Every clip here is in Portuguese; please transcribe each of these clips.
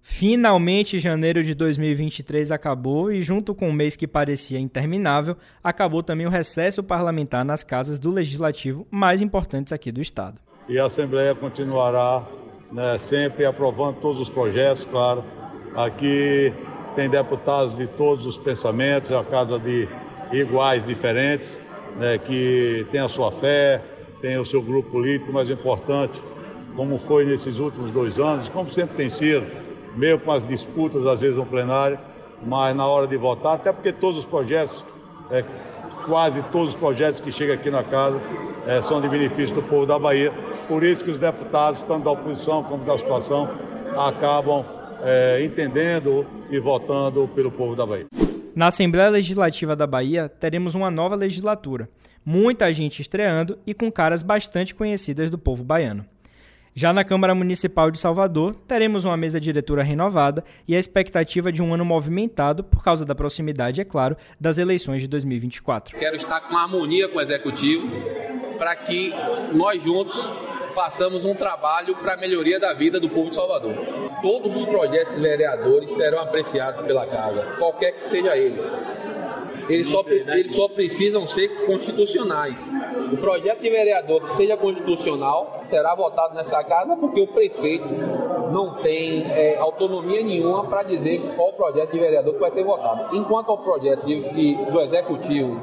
Finalmente, janeiro de 2023 acabou e, junto com um mês que parecia interminável, acabou também o recesso parlamentar nas casas do legislativo mais importantes aqui do Estado. E a Assembleia continuará né, sempre aprovando todos os projetos, claro. Aqui tem deputados de todos os pensamentos, é a casa de iguais, diferentes, né, que tem a sua fé, tem o seu grupo político, mas importante, como foi nesses últimos dois anos, como sempre tem sido, meio com as disputas às vezes no plenário, mas na hora de votar, até porque todos os projetos, é, quase todos os projetos que chegam aqui na casa é, são de benefício do povo da Bahia. Por isso que os deputados, tanto da oposição como da situação, acabam é, entendendo e votando pelo povo da Bahia. Na Assembleia Legislativa da Bahia, teremos uma nova legislatura, muita gente estreando e com caras bastante conhecidas do povo baiano. Já na Câmara Municipal de Salvador, teremos uma mesa diretora renovada e a expectativa de um ano movimentado por causa da proximidade, é claro, das eleições de 2024. Quero estar com harmonia com o Executivo para que nós juntos façamos um trabalho para a melhoria da vida do povo de Salvador. Todos os projetos vereadores serão apreciados pela Casa, qualquer que seja ele eles só, eles só precisam ser constitucionais. O projeto de vereador que seja constitucional será votado nessa casa porque o prefeito não tem é, autonomia nenhuma para dizer qual projeto de vereador que vai ser votado. Enquanto ao projeto de, de, do executivo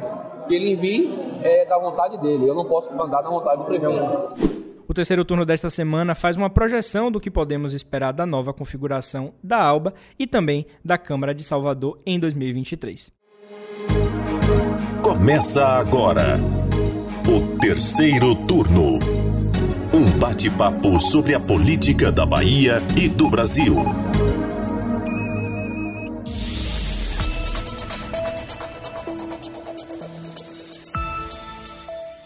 que ele envie, é da vontade dele. Eu não posso mandar na vontade do prefeito. O terceiro turno desta semana faz uma projeção do que podemos esperar da nova configuração da ALBA e também da Câmara de Salvador em 2023. Começa agora o terceiro turno. Um bate-papo sobre a política da Bahia e do Brasil.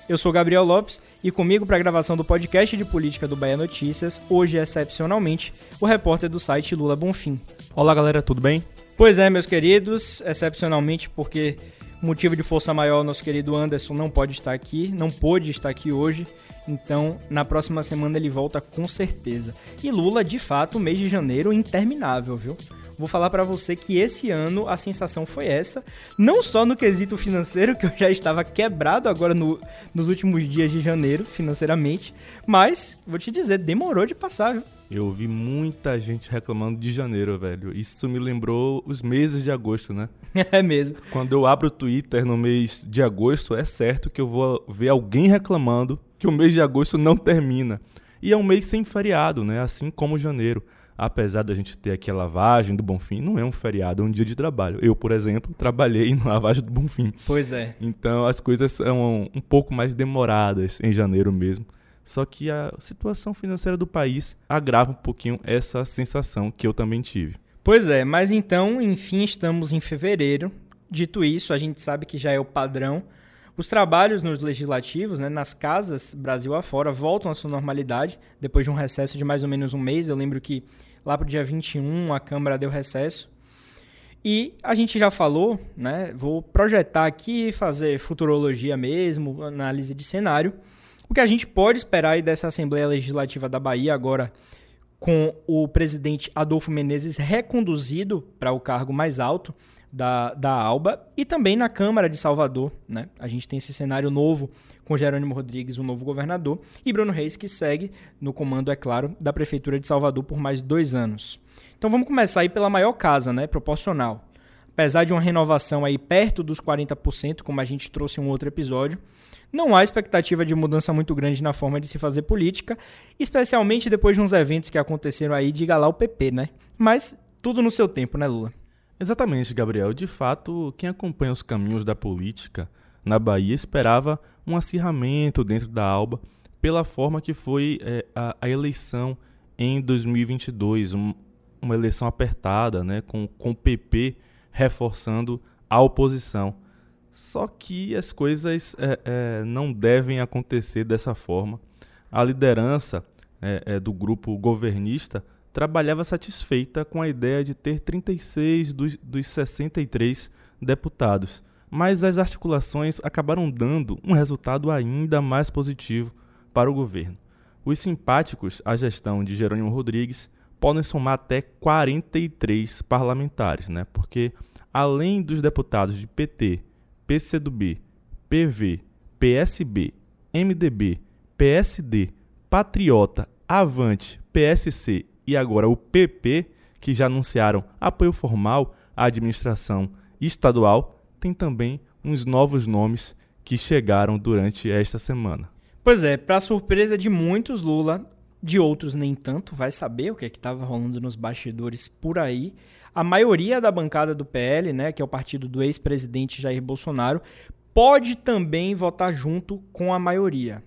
Eu sou Gabriel Lopes e comigo para a gravação do podcast de política do Bahia Notícias, hoje excepcionalmente, o repórter do site Lula Bonfim. Olá galera, tudo bem? Pois é, meus queridos, excepcionalmente porque Motivo de força maior, nosso querido Anderson não pode estar aqui, não pôde estar aqui hoje. Então, na próxima semana ele volta com certeza. E Lula, de fato, mês de janeiro interminável, viu? Vou falar para você que esse ano a sensação foi essa, não só no quesito financeiro, que eu já estava quebrado agora no, nos últimos dias de janeiro, financeiramente, mas vou te dizer, demorou de passar, viu? Eu ouvi muita gente reclamando de janeiro, velho. Isso me lembrou os meses de agosto, né? É mesmo. Quando eu abro o Twitter no mês de agosto, é certo que eu vou ver alguém reclamando que o mês de agosto não termina. E é um mês sem feriado, né? Assim como janeiro. Apesar da gente ter aqui a lavagem do Bonfim, não é um feriado, é um dia de trabalho. Eu, por exemplo, trabalhei na lavagem do Bonfim. Pois é. Então as coisas são um pouco mais demoradas em janeiro mesmo. Só que a situação financeira do país agrava um pouquinho essa sensação que eu também tive. Pois é, mas então, enfim, estamos em fevereiro. Dito isso, a gente sabe que já é o padrão. Os trabalhos nos legislativos, né, nas casas Brasil afora, voltam à sua normalidade depois de um recesso de mais ou menos um mês. Eu lembro que lá para o dia 21 a Câmara deu recesso. E a gente já falou, né? Vou projetar aqui, fazer futurologia mesmo, análise de cenário. O que a gente pode esperar dessa Assembleia Legislativa da Bahia agora com o presidente Adolfo Menezes reconduzido para o cargo mais alto da, da ALBA e também na Câmara de Salvador. Né? A gente tem esse cenário novo com Jerônimo Rodrigues, o novo governador, e Bruno Reis, que segue no comando, é claro, da Prefeitura de Salvador por mais dois anos. Então vamos começar aí pela maior casa, né? proporcional. Apesar de uma renovação aí perto dos 40%, como a gente trouxe em um outro episódio, não há expectativa de mudança muito grande na forma de se fazer política, especialmente depois de uns eventos que aconteceram aí de galar o PP, né? Mas tudo no seu tempo, né, Lula? Exatamente, Gabriel. De fato, quem acompanha os caminhos da política na Bahia esperava um acirramento dentro da Alba pela forma que foi é, a, a, eleição em 2022, um, uma eleição apertada, né, com, com o PP reforçando a oposição. Só que as coisas é, é, não devem acontecer dessa forma. A liderança é, é do grupo governista trabalhava satisfeita com a ideia de ter 36 dos, dos 63 deputados, mas as articulações acabaram dando um resultado ainda mais positivo para o governo. Os simpáticos à gestão de Jerônimo Rodrigues podem somar até 43 parlamentares, né? Porque além dos deputados de PT, PCdoB, PV, PSB, MDB, PSD, Patriota, Avante, PSC e agora o PP, que já anunciaram apoio formal à administração estadual, tem também uns novos nomes que chegaram durante esta semana. Pois é, para surpresa de muitos, Lula, de outros nem tanto, vai saber o que é estava rolando nos bastidores por aí. A maioria da bancada do PL, né, que é o partido do ex-presidente Jair Bolsonaro, pode também votar junto com a maioria.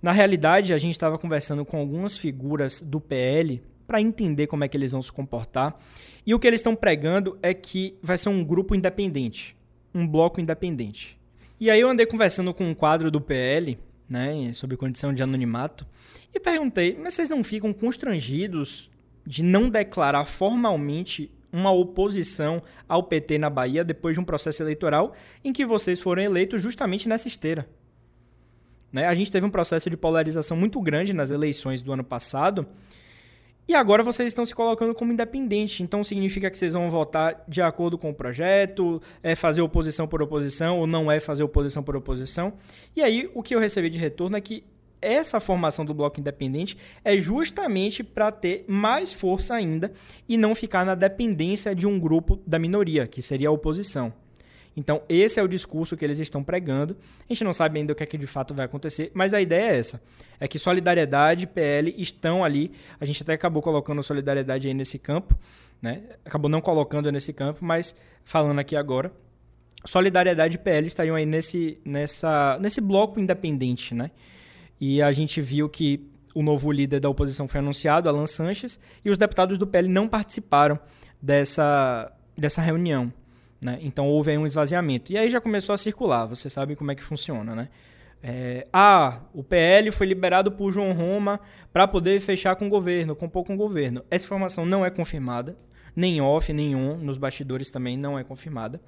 Na realidade, a gente estava conversando com algumas figuras do PL para entender como é que eles vão se comportar. E o que eles estão pregando é que vai ser um grupo independente, um bloco independente. E aí eu andei conversando com um quadro do PL, né, sobre condição de anonimato, e perguntei: mas vocês não ficam constrangidos de não declarar formalmente uma oposição ao PT na Bahia depois de um processo eleitoral em que vocês foram eleitos justamente nessa esteira? Né? A gente teve um processo de polarização muito grande nas eleições do ano passado e agora vocês estão se colocando como independente. Então significa que vocês vão votar de acordo com o projeto, é fazer oposição por oposição ou não é fazer oposição por oposição. E aí o que eu recebi de retorno é que essa formação do bloco independente é justamente para ter mais força ainda e não ficar na dependência de um grupo da minoria, que seria a oposição. Então, esse é o discurso que eles estão pregando. A gente não sabe ainda o que é que de fato vai acontecer, mas a ideia é essa: é que solidariedade e PL estão ali. A gente até acabou colocando solidariedade aí nesse campo, né? Acabou não colocando nesse campo, mas falando aqui agora. Solidariedade e PL estariam aí nesse, nessa, nesse bloco independente, né? E a gente viu que o novo líder da oposição foi anunciado, Alan Sanches, e os deputados do PL não participaram dessa, dessa reunião. Né? Então houve aí um esvaziamento. E aí já começou a circular, você sabe como é que funciona, né? É, ah, o PL foi liberado por João Roma para poder fechar com o governo, compor com o governo. Essa informação não é confirmada, nem off, on, nos bastidores também não é confirmada.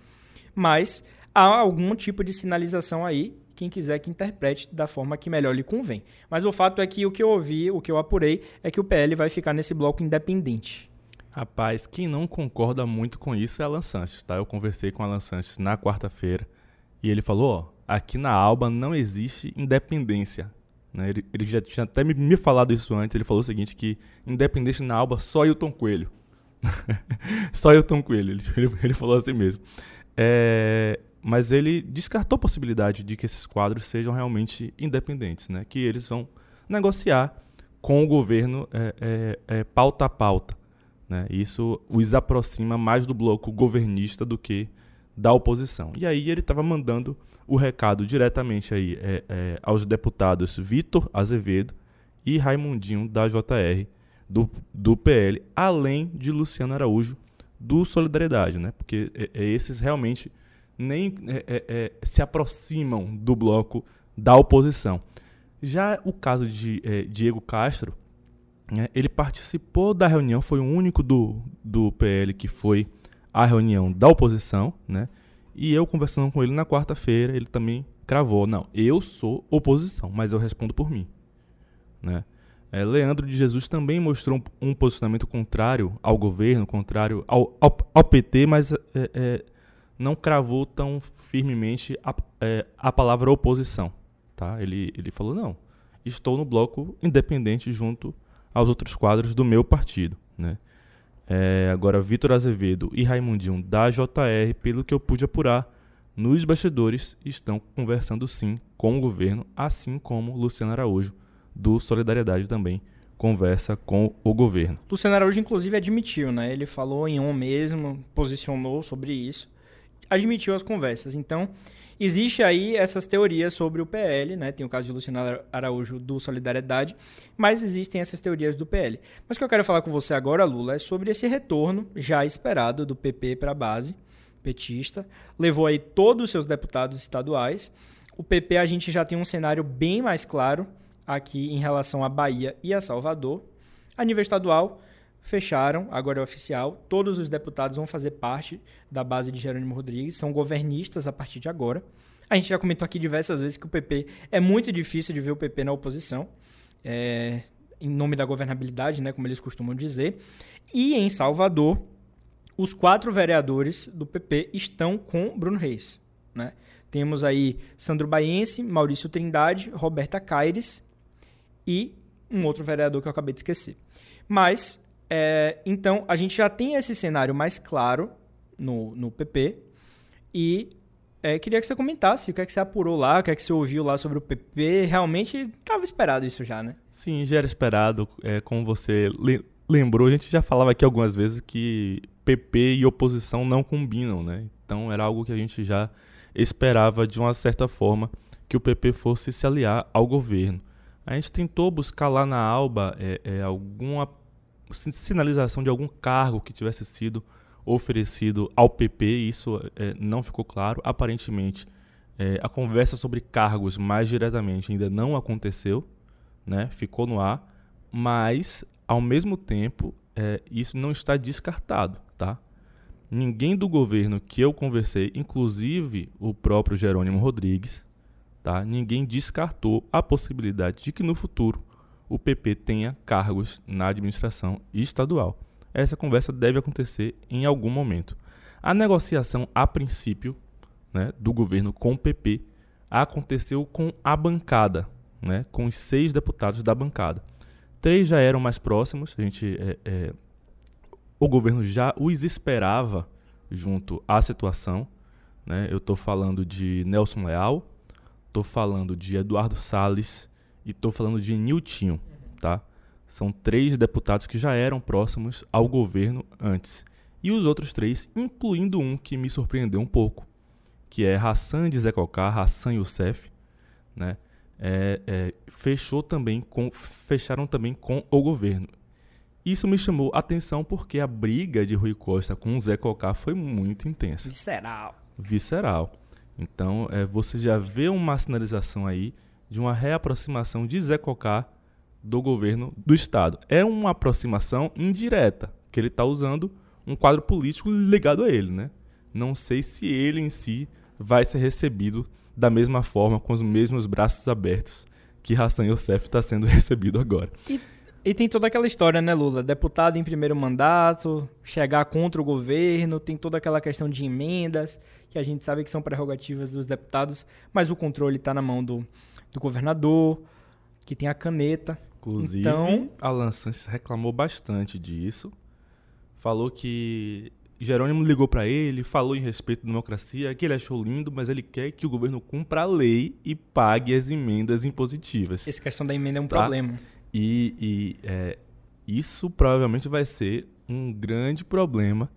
Mas há algum tipo de sinalização aí quem quiser que interprete da forma que melhor lhe convém. Mas o fato é que o que eu ouvi, o que eu apurei, é que o PL vai ficar nesse bloco independente. Rapaz, quem não concorda muito com isso é Alan Sanches, tá? Eu conversei com Alan Sanches na quarta-feira e ele falou, ó, aqui na Alba não existe independência. Né? Ele, ele, já tinha até me, me, falado isso antes, ele falou o seguinte, que independência na Alba só Hilton Coelho. só Hilton Coelho, ele, ele, ele falou assim mesmo. É, mas ele descartou a possibilidade de que esses quadros sejam realmente independentes, né? que eles vão negociar com o governo é, é, é, pauta a pauta. Né? Isso os aproxima mais do bloco governista do que da oposição. E aí ele estava mandando o recado diretamente aí, é, é, aos deputados Vitor Azevedo e Raimundinho da JR do, do PL, além de Luciano Araújo do Solidariedade, né? porque é, esses realmente nem é, é, é, se aproximam do bloco da oposição. Já o caso de é, Diego Castro, né, ele participou da reunião, foi o único do, do PL que foi à reunião da oposição, né? E eu conversando com ele na quarta-feira, ele também cravou, não, eu sou oposição, mas eu respondo por mim, né? É, Leandro de Jesus também mostrou um, um, posicionamento contrário ao governo, contrário ao, ao, ao PT, mas é, é, não cravou tão firmemente a, é, a palavra oposição. Tá? Ele, ele falou: não, estou no bloco independente junto aos outros quadros do meu partido. Né? É, agora, Vitor Azevedo e Raimundinho da JR, pelo que eu pude apurar, nos bastidores estão conversando sim com o governo, assim como Luciano Araújo, do Solidariedade também conversa com o governo. Luciano Araújo, inclusive, admitiu, né? Ele falou em on mesmo, posicionou sobre isso admitiu as conversas. Então, existe aí essas teorias sobre o PL, né? Tem o caso de Luciano Araújo do Solidariedade, mas existem essas teorias do PL. Mas o que eu quero falar com você agora, Lula, é sobre esse retorno já esperado do PP para a base petista. Levou aí todos os seus deputados estaduais. O PP a gente já tem um cenário bem mais claro aqui em relação à Bahia e a Salvador. A nível estadual, fecharam, agora é oficial, todos os deputados vão fazer parte da base de Jerônimo Rodrigues, são governistas a partir de agora. A gente já comentou aqui diversas vezes que o PP é muito difícil de ver o PP na oposição. É, em nome da governabilidade, né, como eles costumam dizer. E em Salvador, os quatro vereadores do PP estão com Bruno Reis. Né? Temos aí Sandro Baiense, Maurício Trindade, Roberta Caires e um outro vereador que eu acabei de esquecer. Mas, é, então, a gente já tem esse cenário mais claro no, no PP e é, queria que você comentasse o que é que você apurou lá, o que é que você ouviu lá sobre o PP. Realmente estava esperado isso já, né? Sim, já era esperado. É, como você lembrou, a gente já falava aqui algumas vezes que PP e oposição não combinam, né? Então era algo que a gente já esperava de uma certa forma que o PP fosse se aliar ao governo. A gente tentou buscar lá na Alba é, é, alguma sinalização de algum cargo que tivesse sido oferecido ao PP, isso é, não ficou claro. Aparentemente, é, a conversa sobre cargos mais diretamente ainda não aconteceu, né? ficou no ar, mas, ao mesmo tempo, é, isso não está descartado. Tá? Ninguém do governo que eu conversei, inclusive o próprio Jerônimo Rodrigues, tá? ninguém descartou a possibilidade de que no futuro o PP tenha cargos na administração estadual essa conversa deve acontecer em algum momento. A negociação, a princípio, né, do governo com o PP aconteceu com a bancada, né, com os seis deputados da bancada. Três já eram mais próximos, a gente, é, é, o governo já os esperava junto à situação. Né? Eu estou falando de Nelson Leal, estou falando de Eduardo Salles e estou falando de Niltinho. Tá? São três deputados que já eram próximos ao governo antes. E os outros três, incluindo um que me surpreendeu um pouco, que é Hassan de Zekocar, Hassan Youssef, né? É, é, fechou também com, fecharam também com o governo. Isso me chamou a atenção porque a briga de Rui Costa com o Zé Cocá foi muito intensa. Visceral. Visceral. Então, é, você já vê uma sinalização aí de uma reaproximação de Zé Cocá do governo do Estado. É uma aproximação indireta, que ele está usando um quadro político ligado a ele. Né? Não sei se ele em si vai ser recebido da mesma forma, com os mesmos braços abertos que Hassan Youssef está sendo recebido agora. E, e, tem toda aquela história, né, Lula? Deputado em primeiro mandato, chegar contra o governo, tem toda aquela questão de emendas, que a gente sabe que são prerrogativas dos deputados, mas o controle está na mão do, do governador, que tem a caneta. Inclusive, então... Alan Sanches reclamou bastante disso. Falou que Jerônimo ligou para ele, falou em respeito à democracia, que ele achou lindo, mas ele quer que o governo cumpra a lei e pague as emendas impositivas. Essa questão da emenda é um tá? problema. E, e é, isso provavelmente vai ser um grande problema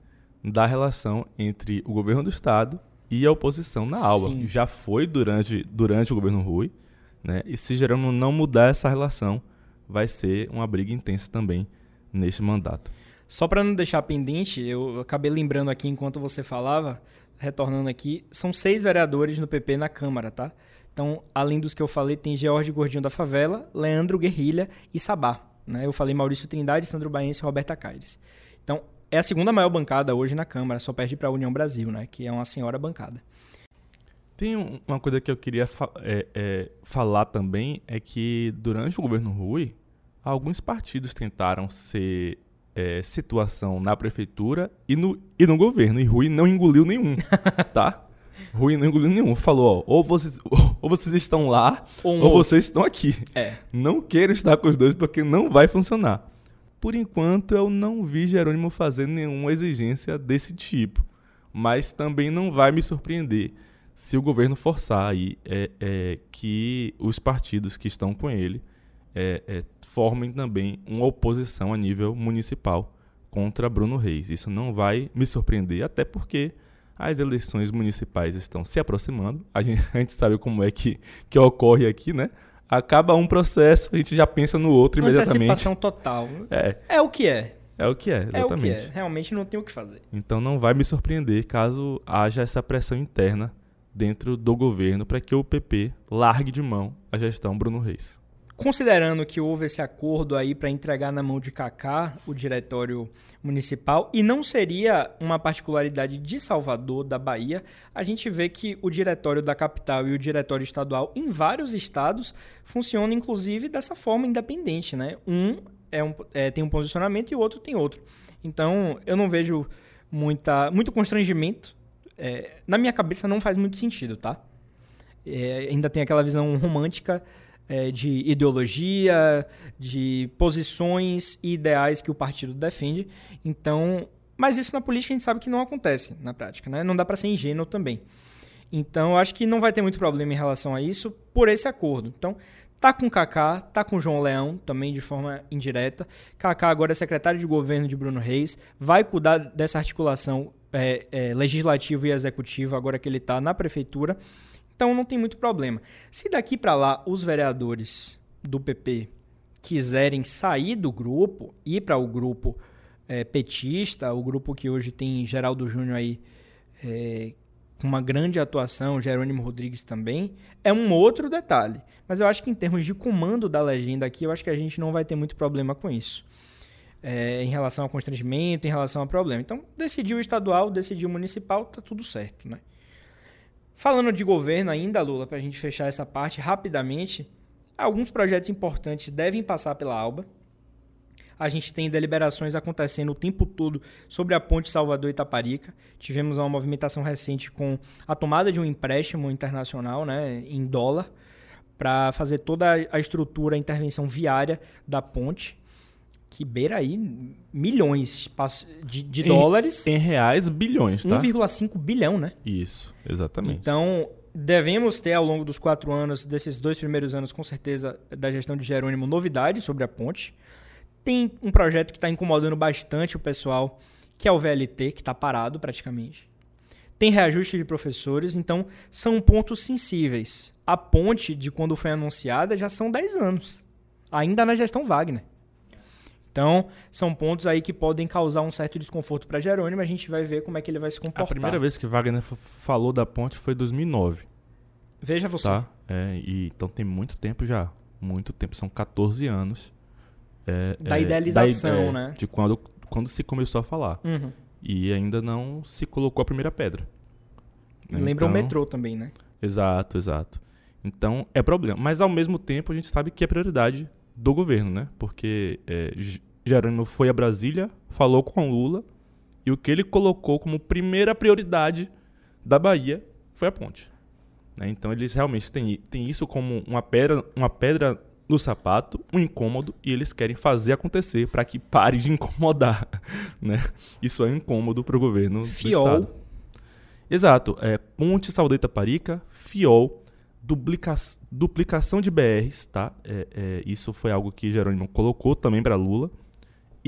da relação entre o governo do Estado e a oposição na aula. Já foi durante, durante o governo Rui, né? e se Jerônimo não mudar essa relação, vai ser uma briga intensa também neste mandato. Só para não deixar pendente, eu acabei lembrando aqui enquanto você falava, retornando aqui, são seis vereadores no PP na Câmara, tá? Então, além dos que eu falei, tem George Gordinho da Favela, Leandro Guerrilha e Sabá. Né? Eu falei Maurício Trindade, Sandro Baense e Roberta Caires. Então, é a segunda maior bancada hoje na Câmara, só perde para a União Brasil, né? que é uma senhora bancada. Tem uma coisa que eu queria fa é, é, falar também, é que durante o governo Rui, alguns partidos tentaram ser é, situação na prefeitura e no, e no governo, e Rui não engoliu nenhum, tá? Rui não engoliu nenhum. Falou, ó, ou vocês, ou vocês estão lá, um ou vocês estão aqui. É. Não quero estar com os dois porque não vai funcionar. Por enquanto, eu não vi Jerônimo fazer nenhuma exigência desse tipo. Mas também não vai me surpreender se o governo forçar aí é, é, que os partidos que estão com ele é, é, formem também uma oposição a nível municipal contra Bruno Reis. Isso não vai me surpreender, até porque as eleições municipais estão se aproximando. A gente, a gente sabe como é que, que ocorre aqui, né? Acaba um processo, a gente já pensa no outro imediatamente. Antecipação total. É. É o que é. É o que é, exatamente. É o que é. Realmente não tem o que fazer. Então não vai me surpreender caso haja essa pressão interna dentro do governo para que o PP largue de mão a gestão Bruno Reis. Considerando que houve esse acordo aí para entregar na mão de Kaká o diretório municipal e não seria uma particularidade de Salvador, da Bahia, a gente vê que o diretório da capital e o diretório estadual em vários estados funcionam inclusive dessa forma independente, né? Um, é um é, tem um posicionamento e o outro tem outro. Então eu não vejo muita, muito constrangimento. É, na minha cabeça não faz muito sentido, tá? É, ainda tem aquela visão romântica é, de ideologia, de posições e ideais que o partido defende. Então, mas isso na política a gente sabe que não acontece na prática, né? Não dá para ser ingênuo também. Então, eu acho que não vai ter muito problema em relação a isso por esse acordo. Então, tá com o Kaká, tá com o João Leão, também de forma indireta. Kaká agora é secretário de governo de Bruno Reis, vai cuidar dessa articulação é, é, legislativa e executiva, agora que ele está na prefeitura. Então não tem muito problema. Se daqui para lá os vereadores do PP quiserem sair do grupo, ir para o grupo é, petista, o grupo que hoje tem Geraldo Júnior aí é, com uma grande atuação, Jerônimo Rodrigues também, é um outro detalhe. Mas eu acho que em termos de comando da legenda aqui, eu acho que a gente não vai ter muito problema com isso. É, em relação ao constrangimento, em relação ao problema. Então, decidiu estadual, decidiu municipal, tá tudo certo, né? Falando de governo ainda, Lula, para a gente fechar essa parte rapidamente, alguns projetos importantes devem passar pela ALBA. A gente tem deliberações acontecendo o tempo todo sobre a ponte Salvador-Itaparica. Tivemos uma movimentação recente com a tomada de um empréstimo internacional né, em dólar para fazer toda a estrutura, a intervenção viária da ponte que beira aí milhões de, de em, dólares. Em reais, bilhões, tá? 1,5 bilhão, né? Isso, exatamente. Então, devemos ter ao longo dos quatro anos, desses dois primeiros anos, com certeza, da gestão de Jerônimo, novidades sobre a ponte. Tem um projeto que está incomodando bastante o pessoal, que é o VLT, que está parado praticamente. Tem reajuste de professores, então são pontos sensíveis. A ponte, de quando foi anunciada, já são 10 anos. Ainda na gestão Wagner. Então, são pontos aí que podem causar um certo desconforto para Jerônimo, a gente vai ver como é que ele vai se comportar. A primeira vez que Wagner falou da ponte foi em 2009. Veja você. Tá? É, e, então tem muito tempo já. Muito tempo, são 14 anos. É, da é, idealização, da, é, né? De quando, quando se começou a falar. Uhum. E ainda não se colocou a primeira pedra. Lembra então, o metrô também, né? Exato, exato. Então é problema. Mas ao mesmo tempo a gente sabe que é prioridade do governo, né? Porque é, Jerônimo foi a Brasília, falou com Lula e o que ele colocou como primeira prioridade da Bahia foi a ponte. Né? Então eles realmente têm, têm isso como uma pedra, uma pedra no sapato, um incômodo, e eles querem fazer acontecer para que pare de incomodar. Né? Isso é incômodo para o governo Fiol. do Estado. Exato. É, Ponte Saudita Parica, Fiol, duplica, duplicação de BRs, tá? É, é, isso foi algo que Jerônimo colocou também para Lula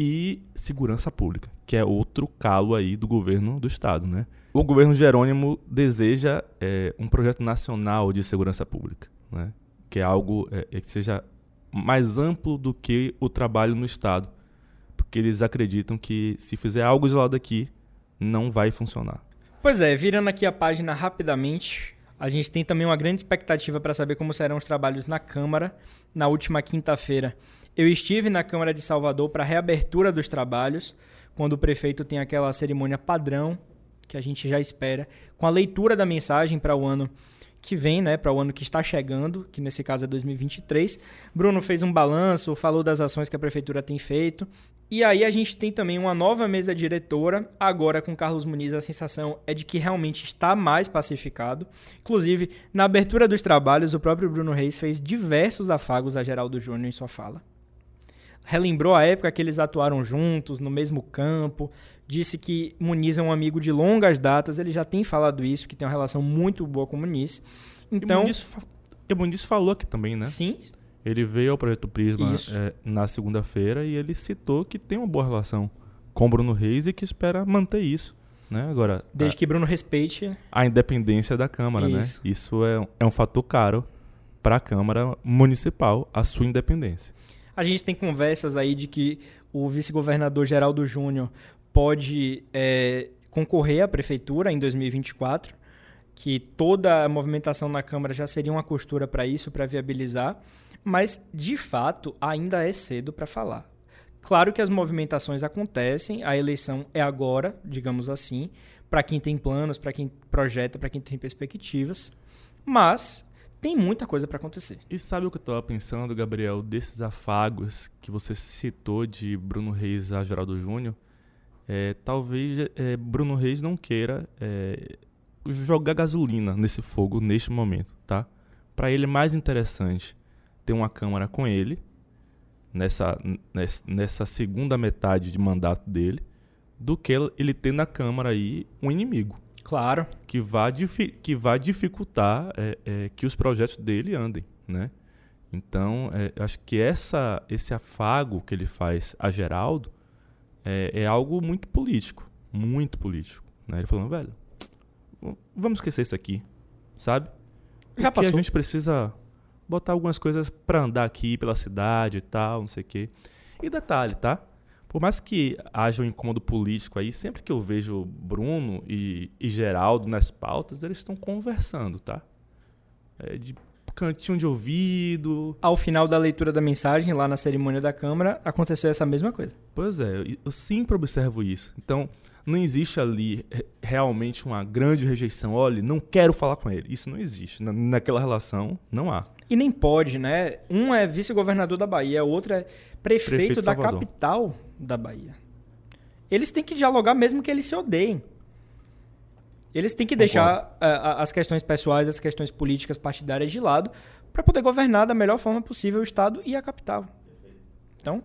e segurança pública, que é outro calo aí do governo do estado, né? O governo Jerônimo deseja é, um projeto nacional de segurança pública, né? Que é algo é, é, que seja mais amplo do que o trabalho no estado, porque eles acreditam que se fizer algo isolado aqui, não vai funcionar. Pois é, virando aqui a página rapidamente, a gente tem também uma grande expectativa para saber como serão os trabalhos na Câmara na última quinta-feira. Eu estive na Câmara de Salvador para a reabertura dos trabalhos, quando o prefeito tem aquela cerimônia padrão que a gente já espera, com a leitura da mensagem para o ano que vem, né, para o ano que está chegando, que nesse caso é 2023. Bruno fez um balanço, falou das ações que a prefeitura tem feito. E aí a gente tem também uma nova mesa diretora, agora com Carlos Muniz, a sensação é de que realmente está mais pacificado. Inclusive, na abertura dos trabalhos, o próprio Bruno Reis fez diversos afagos a Geraldo Júnior em sua fala relembrou a época que eles atuaram juntos, no mesmo campo, disse que Muniz é um amigo de longas datas, ele já tem falado isso, que tem uma relação muito boa com Muniz. Então, e Muniz, fa e Muniz falou aqui também, né? Sim. Ele veio ao Projeto Prisma é, na segunda-feira e ele citou que tem uma boa relação com Bruno Reis e que espera manter isso. Né? Agora, Desde a, que Bruno respeite a independência da Câmara, né? isso. né? Isso é, é um fator caro para a Câmara Municipal, a sua independência. A gente tem conversas aí de que o vice-governador Geraldo Júnior pode é, concorrer à prefeitura em 2024, que toda a movimentação na Câmara já seria uma costura para isso, para viabilizar. Mas, de fato, ainda é cedo para falar. Claro que as movimentações acontecem, a eleição é agora, digamos assim, para quem tem planos, para quem projeta, para quem tem perspectivas, mas tem muita coisa para acontecer. E sabe o que eu estava pensando, Gabriel, desses afagos que você citou de Bruno Reis a Geraldo Júnior? É, talvez é, Bruno Reis não queira é, jogar gasolina nesse fogo neste momento, tá? Para ele é mais interessante ter uma Câmara com ele nessa, nessa segunda metade de mandato dele do que ele ter na Câmara aí um inimigo. Claro. Que vai, que vai dificultar é, é, que os projetos dele andem, né? Então, é, acho que essa, esse afago que ele faz a Geraldo é, é algo muito político. Muito político. Né? Ele falando, velho, vamos esquecer isso aqui, sabe? Já Porque passou. a gente precisa botar algumas coisas para andar aqui pela cidade e tal, não sei o quê. E detalhe, tá? Por mais que haja um incômodo político aí, sempre que eu vejo Bruno e, e Geraldo nas pautas, eles estão conversando, tá? É de cantinho de ouvido. Ao final da leitura da mensagem, lá na cerimônia da Câmara, aconteceu essa mesma coisa. Pois é, eu, eu sempre observo isso. Então, não existe ali realmente uma grande rejeição. Olha, não quero falar com ele. Isso não existe. Na, naquela relação, não há. E nem pode, né? Um é vice-governador da Bahia, o outro é prefeito, prefeito da capital da Bahia. Eles têm que dialogar mesmo que eles se odeiem. Eles têm que Concordo. deixar uh, as questões pessoais, as questões políticas partidárias de lado para poder governar da melhor forma possível o Estado e a capital. Então,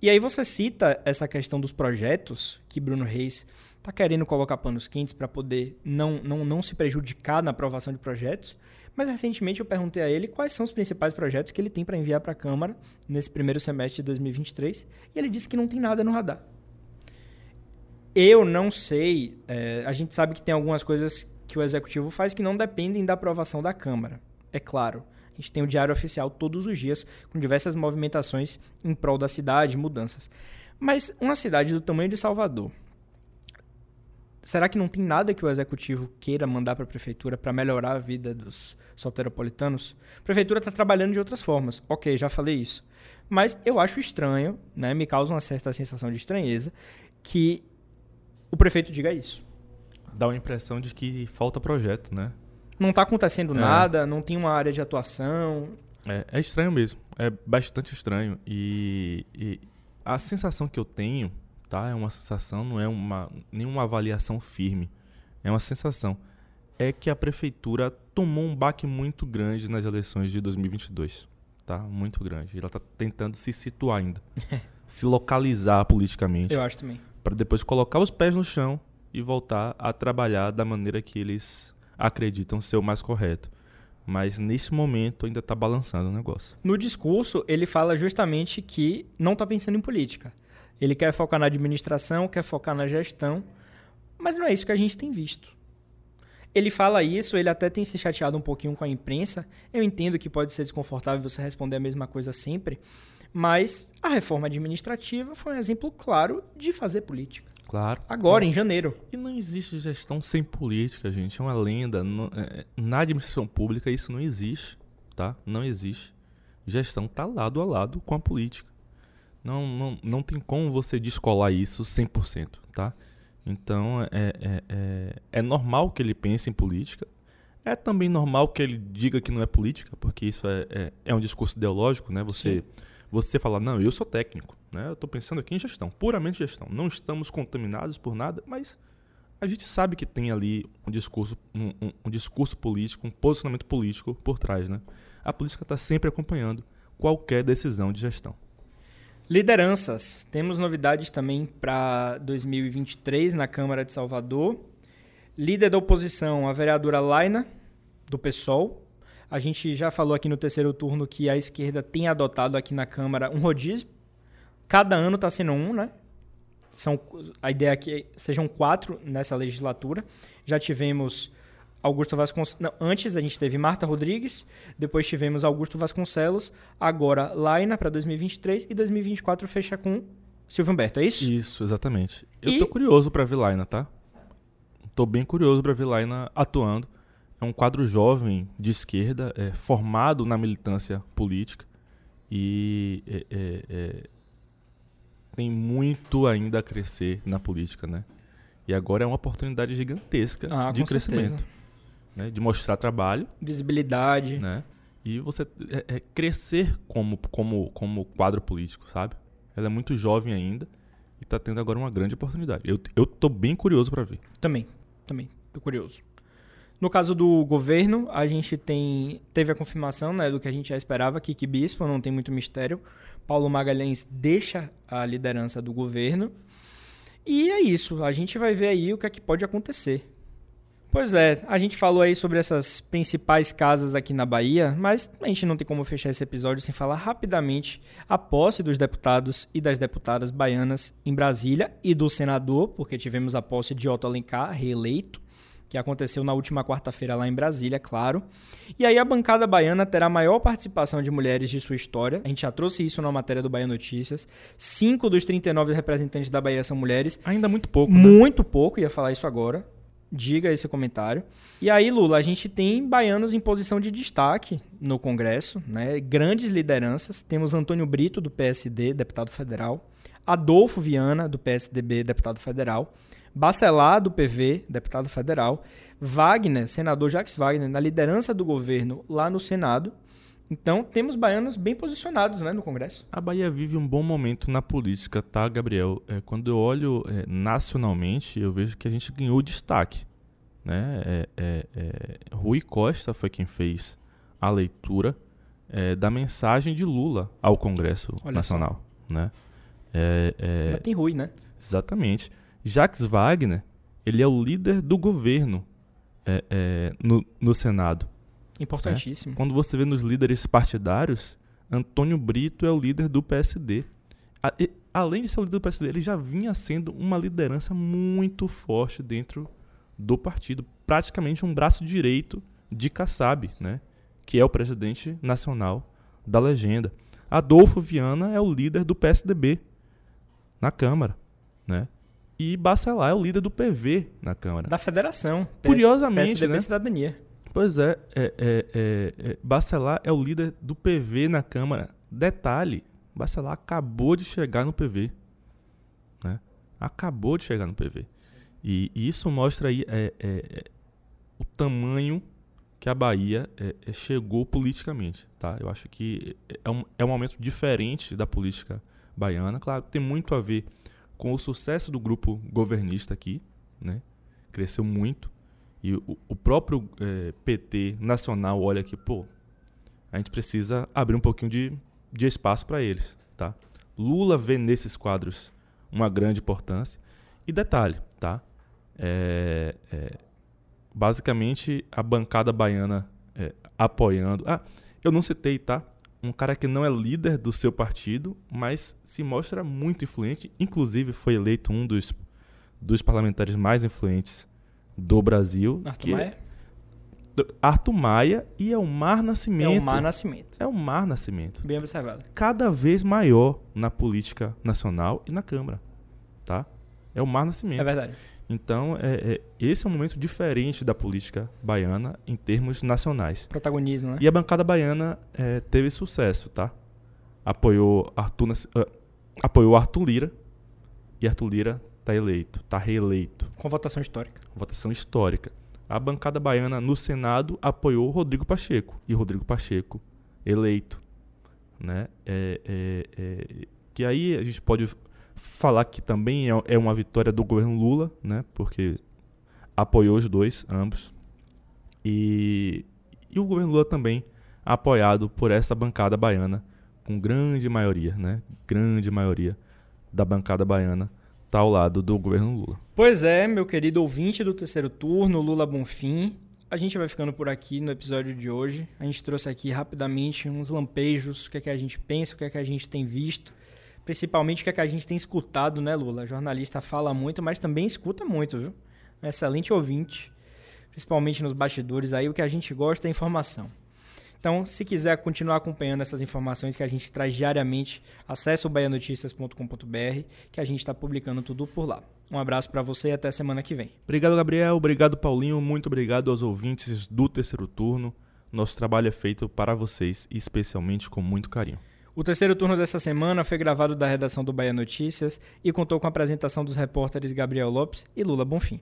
e aí você cita essa questão dos projetos que Bruno Reis está querendo colocar panos quentes para poder não, não, não se prejudicar na aprovação de projetos. Mas recentemente eu perguntei a ele quais são os principais projetos que ele tem para enviar para a Câmara nesse primeiro semestre de 2023 e ele disse que não tem nada no radar. Eu não sei, é, a gente sabe que tem algumas coisas que o Executivo faz que não dependem da aprovação da Câmara, é claro. A gente tem o Diário Oficial todos os dias, com diversas movimentações em prol da cidade, mudanças. Mas uma cidade do tamanho de Salvador, será que não tem nada que o executivo queira mandar para a prefeitura para melhorar a vida dos soteropolitanos? A prefeitura está trabalhando de outras formas. Ok, já falei isso. Mas eu acho estranho, né, me causa uma certa sensação de estranheza, que o prefeito diga isso. Dá uma impressão de que falta projeto, né? Não está acontecendo é. nada, não tem uma área de atuação. É, é estranho mesmo. É bastante estranho. E, e a sensação que eu tenho tá? É uma sensação, não é uma, nenhuma avaliação firme. É uma sensação. É que a prefeitura tomou um baque muito grande nas eleições de 2022. Tá? Muito grande. Ela está tentando se situar ainda. se localizar politicamente. Eu acho também. Para depois colocar os pés no chão e voltar a trabalhar da maneira que eles acreditam ser o mais correto. Mas nesse momento ainda está balançando o negócio. No discurso, ele fala justamente que não está pensando em política. Ele quer focar na administração, quer focar na gestão, mas não é isso que a gente tem visto. Ele fala isso, ele até tem se chateado um pouquinho com a imprensa. Eu entendo que pode ser desconfortável você responder a mesma coisa sempre, mas a reforma administrativa foi um exemplo claro de fazer política. Claro. Agora, claro. em janeiro. E não existe gestão sem política, gente. É uma lenda. É, na administração pública isso não existe, tá? Não existe. Gestão está lado a lado com a política. Não, não, não tem como você descolar isso 100%, tá? Então, é, é, é, é normal que ele pense em política. É também normal que ele diga que não é política, porque isso é, é, é um discurso ideológico, né? Você, você fala, não, eu sou técnico, né? Eu estou pensando aqui em gestão, puramente gestão. Não estamos contaminados por nada, mas a gente sabe que tem ali um discurso, um, um, um discurso político, um posicionamento político por trás, né? A política está sempre acompanhando qualquer decisão de gestão. Lideranças. Temos novidades também para 2023 na Câmara de Salvador. Líder da oposição, a vereadora Laina, do PSOL. A gente já falou aqui no terceiro turno que a esquerda tem adotado aqui na Câmara um rodízio. Cada ano está sendo um, né? São, a ideia é que sejam quatro nessa legislatura. Já tivemos Augusto Vasconcelos. antes a gente teve Marta Rodrigues, depois tivemos Augusto Vasconcelos, agora Laina para 2023 e 2024 fecha com Silvio Humberto, é isso? Isso, exatamente. Eu e... tô curioso para ver Laina, tá? Tô bem curioso para ver Laina atuando. é um quadro jovem de esquerda, é, formado na militância política e é, é, é, tem muito ainda a crescer na política, né? E agora é uma oportunidade gigantesca Ah, de crescimento, certeza. Né? De mostrar trabalho, Visibilidade. né? E você é, é, crescer como, como, como quadro político, sabe? Ela é muito jovem ainda e tá tendo agora uma grande oportunidade. Eu, eu tô bem curioso para ver. Também, também, tô curioso. No caso do governo, a gente tem teve a confirmação né, do que a gente já esperava, Kiki Bispo, não tem muito mistério. Paulo Magalhães deixa a liderança do governo. E é isso, a gente vai ver aí o que é que pode acontecer. Pois é, a gente falou aí sobre essas principais casas aqui na Bahia, mas a gente não tem como fechar esse episódio sem falar rapidamente a posse dos deputados e das deputadas baianas em Brasília e do senador, porque tivemos a posse de Otto Alencar, reeleito, que aconteceu na última quarta-feira lá em Brasília, claro. E aí a bancada baiana terá a maior participação de mulheres de sua história. A gente já trouxe isso na matéria do Bahia Notícias. Cinco dos 39 representantes da Bahia são mulheres. Ainda muito pouco, né? Muito pouco, ia falar isso agora. Diga esse comentário. E aí, Lula, a gente tem baianos em posição de destaque no Congresso, né? Grandes lideranças. Temos Antônio Brito, do PSD, deputado federal. Adolfo Viana, do PSDB, deputado federal. Bacelar, do PV, deputado federal. Wagner, senador Jacques Wagner, na liderança do governo lá no Senado. Então, temos baianos bem posicionados né, no Congresso. A Bahia vive um bom momento na política, tá, Gabriel? É, quando eu olho é, nacionalmente, eu vejo que a gente ganhou destaque. Né? É, é, é, Rui Costa foi quem fez a leitura é, da mensagem de Lula ao Congresso Olha Nacional. Né? É, é, Ainda tem Rui, né? Exatamente. Jacques Wagner, ele é o líder do governo no, no Senado. Importantíssimo. Quando você vê nos líderes partidários, Antônio Brito é o líder do PSD. A- e- além de ser o líder do PSD, ele já vinha sendo uma liderança muito forte dentro do partido, praticamente um braço direito de Kassab, né? que é o presidente nacional da legenda. Adolfo Viana é o líder do PSDB na Câmara, né? E Bacelar é o líder do PV na Câmara. Da federação. Curiosamente, PSDB né? Cidadania. Pois é, é, é, é, é, Bacelar é o líder do PV na Câmara. Detalhe, Bacelar acabou de chegar no PV. Né? Acabou de chegar no PV. E, e isso mostra aí é, é, é, o tamanho que a Bahia é, é, chegou politicamente. Tá? Eu acho que é um, é um momento diferente da política baiana. Claro, tem muito a ver com o sucesso do grupo governista aqui. Né? Cresceu muito. E o, o próprio eh, PT nacional olha que, pô, a gente precisa abrir um pouquinho de, de espaço para eles, tá? Lula vê nesses quadros uma grande importância. E detalhe, tá? É, é, basicamente, a bancada baiana é, apoiando... Ah, eu não citei, tá? Um cara que não é líder do seu partido, mas se mostra muito influente. Inclusive, foi eleito um dos, dos parlamentares mais influentes do Brasil. Arthur que é- Maia? Arthur Maia e Elmar Nascimento. É o Mar Nascimento. Elmar Nascimento. Bem observado. Cada vez maior na política nacional e na Câmara. Tá? Elmar Nascimento. É verdade. Então, é, é- esse é um momento diferente da política baiana em termos nacionais. Protagonismo, né? E a bancada baiana é, teve sucesso, tá? Apoiou Arthur, ah, apoiou Arthur Lira e Arthur Lira tá eleito, tá reeleito. Com votação histórica. Votação histórica. A bancada baiana no Senado apoiou Rodrigo Pacheco e Rodrigo Pacheco eleito, né? É, é, é, que aí a gente pode falar que também é, é uma vitória do governo Lula, né? Porque apoiou os dois, ambos. E, e o governo Lula também apoiado por essa bancada baiana com grande maioria, né? Grande maioria da bancada baiana tá ao lado do governo Lula. Pois é, meu querido ouvinte do terceiro turno, Lula Bonfim. A gente vai ficando por aqui no episódio de hoje. A gente trouxe aqui rapidamente uns lampejos, o que é que a gente pensa, o que é que a gente tem visto, principalmente o que é que a gente tem escutado, né, Lula? Jornalista fala muito, mas também escuta muito, viu? Um excelente ouvinte, principalmente nos bastidores aí, o que a gente gosta é informação. Então, se quiser continuar acompanhando essas informações que a gente traz diariamente, acesse o baianoticias.com.br, que a gente está publicando tudo por lá. Um abraço para você e até semana que vem. Obrigado, Gabriel. Obrigado, Paulinho. Muito obrigado aos ouvintes do terceiro turno. Nosso trabalho é feito para vocês, especialmente com muito carinho. O terceiro turno dessa semana foi gravado da redação do Bahia Notícias e contou com a apresentação dos repórteres Gabriel Lopes e Lula Bonfim.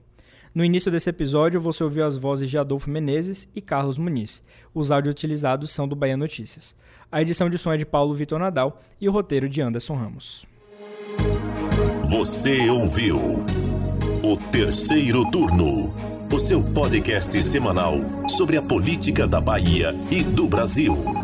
No início desse episódio, você ouviu as vozes de Adolfo Menezes e Carlos Muniz. Os áudios utilizados são do Bahia Notícias. A edição de som é de Paulo Vitor Nadal e o roteiro de Anderson Ramos. Você ouviu o terceiro turno, o seu podcast semanal sobre a política da Bahia e do Brasil.